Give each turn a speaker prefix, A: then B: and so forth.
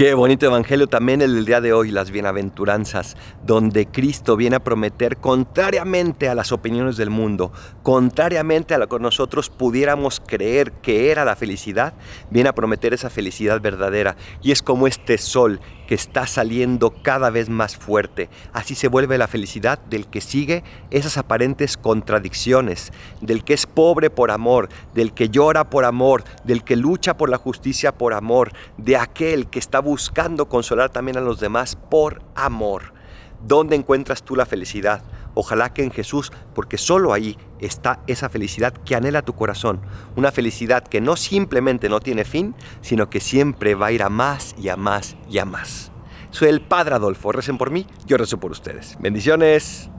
A: Qué bonito evangelio también el del día de hoy, las bienaventuranzas, donde Cristo viene a prometer contrariamente a las opiniones del mundo, contrariamente a lo que nosotros pudiéramos creer que era la felicidad, viene a prometer esa felicidad verdadera. Y es como este sol que está saliendo cada vez más fuerte. Así se vuelve la felicidad del que sigue esas aparentes contradicciones, del que es pobre por amor, del que llora por amor, del que lucha por la justicia por amor, de aquel que está buscando consolar también a los demás por amor. ¿Dónde encuentras tú la felicidad? Ojalá que en Jesús, porque solo ahí está esa felicidad que anhela tu corazón. Una felicidad que no simplemente no tiene fin, sino que siempre va a ir a más y a más y a más. Soy el Padre Adolfo. Recen por mí, yo rezo por ustedes. Bendiciones.